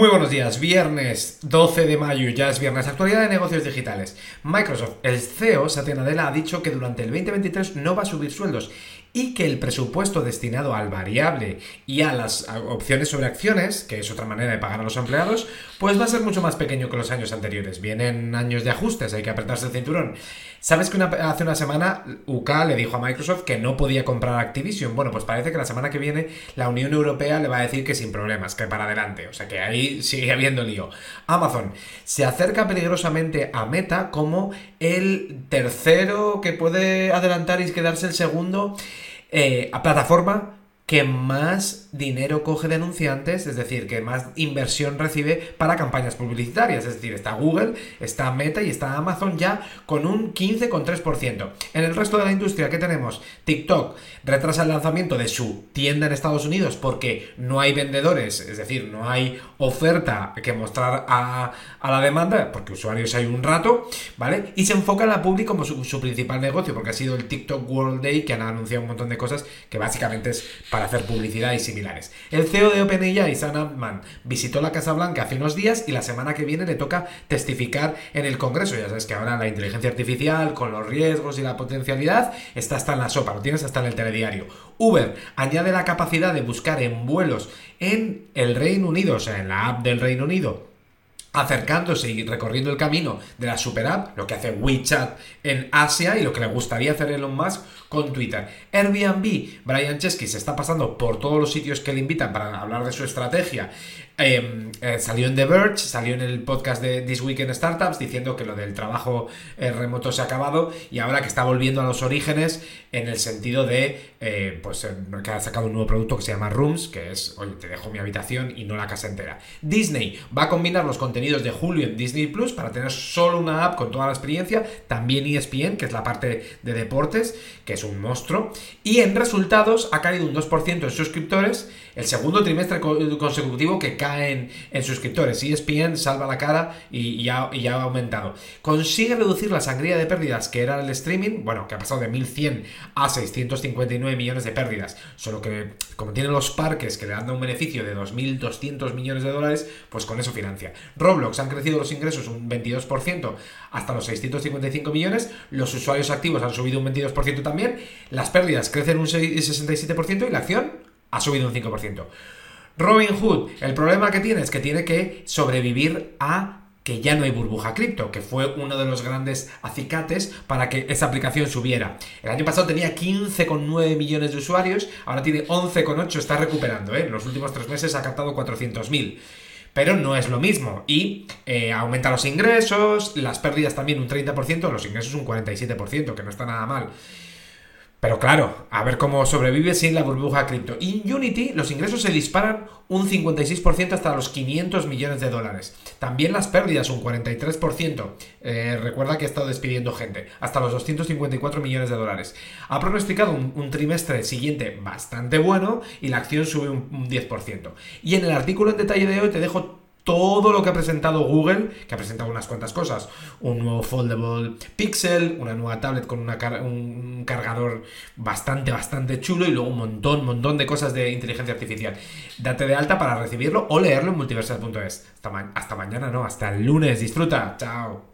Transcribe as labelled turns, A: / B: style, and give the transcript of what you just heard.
A: Muy buenos días, viernes 12 de mayo, ya es viernes, actualidad de negocios digitales. Microsoft, el CEO Satya Nadella ha dicho que durante el 2023 no va a subir sueldos y que el presupuesto destinado al variable y a las opciones sobre acciones, que es otra manera de pagar a los empleados, pues va a ser mucho más pequeño que los años anteriores. Vienen años de ajustes, hay que apretarse el cinturón. ¿Sabes que hace una semana UK le dijo a Microsoft que no podía comprar Activision? Bueno, pues parece que la semana que viene la Unión Europea le va a decir que sin problemas, que para adelante. O sea que ahí sigue habiendo lío. Amazon se acerca peligrosamente a Meta como el tercero que puede adelantar y quedarse el segundo eh, a plataforma que más dinero coge de anunciantes, es decir, que más inversión recibe para campañas publicitarias. Es decir, está Google, está Meta y está Amazon ya con un 15,3%. En el resto de la industria, ¿qué tenemos? TikTok retrasa el lanzamiento de su tienda en Estados Unidos porque no hay vendedores, es decir, no hay oferta que mostrar a, la demanda, porque usuarios hay un rato, ¿vale? Y se enfoca en la public como su, su principal negocio, porque ha sido el TikTok World Day que han anunciado un montón de cosas que básicamente es para hacer publicidad y similares. El CEO de OpenAI, Sam Altman, visitó la Casa Blanca hace unos días y la semana que viene le toca testificar en el Congreso. Ya sabes que ahora la inteligencia artificial, con los riesgos y la potencialidad, está hasta en la sopa, lo tienes hasta en el telediario. Uber añade la capacidad de buscar en vuelos en el Reino Unido, o sea, en la app del Reino Unido, acercándose y recorriendo el camino de la super app, lo que hace WeChat en Asia y lo que le gustaría hacer Elon Musk con Twitter. Airbnb, Brian Chesky se está pasando por todos los sitios que le invitan para hablar de su estrategia Em, eh, salió en The Verge, salió en el podcast de This Week in Startups diciendo que lo del trabajo eh, remoto se ha acabado y ahora que está volviendo a los orígenes en el sentido de eh, pues que ha sacado un nuevo producto que se llama Rooms, que es, oye, te dejo mi habitación y no la casa entera. Disney va a combinar los contenidos de Julio en Disney Plus para tener solo una app con toda la experiencia, también ESPN, que es la parte de deportes, que es un monstruo, y en resultados ha caído un 2% en suscriptores, el segundo trimestre consecutivo que cae en, suscriptores. ESPN salva la cara y, ya, ha aumentado. Consigue reducir la sangría de pérdidas que era el streaming, bueno, que ha pasado de 1100 a 659 millones de pérdidas. Solo que, como tiene los parques que le dan un beneficio de 2.200 millones de dólares, pues con eso financia. Roblox han crecido los ingresos un 22% hasta los 655 millones. Los usuarios activos han subido un 22% también. Las pérdidas crecen un 67% y la acción ha subido un 5%. Robin Hood, el problema que tiene es que tiene que sobrevivir a que ya no hay burbuja cripto, que fue uno de los grandes acicates para que esa aplicación subiera. El año pasado tenía 15,9 millones de usuarios, ahora tiene 11,8, está recuperando, ¿eh? en los últimos tres meses ha captado 400.000 pero no es lo mismo. Y eh, aumenta los ingresos, las pérdidas también un 30%, los ingresos un 47%, que no está nada mal. Pero claro, a ver cómo sobrevive sin la burbuja cripto. En Unity los ingresos se disparan un 56% hasta los 500 millones de dólares. También las pérdidas un 43%. Eh, recuerda que ha estado despidiendo gente. Hasta los 254 millones de dólares. Ha pronosticado un, trimestre siguiente bastante bueno y la acción sube un, un 10%. Y en el artículo en detalle de hoy te dejo todo lo que ha presentado Google, que ha presentado unas cuantas cosas, un nuevo foldable Pixel, una nueva tablet con un cargador bastante, bastante chulo y luego un montón, montón de cosas de inteligencia artificial. Date de alta para recibirlo o leerlo en multiversal.es. Hasta, hasta mañana, no, hasta el lunes. Disfruta. Chao.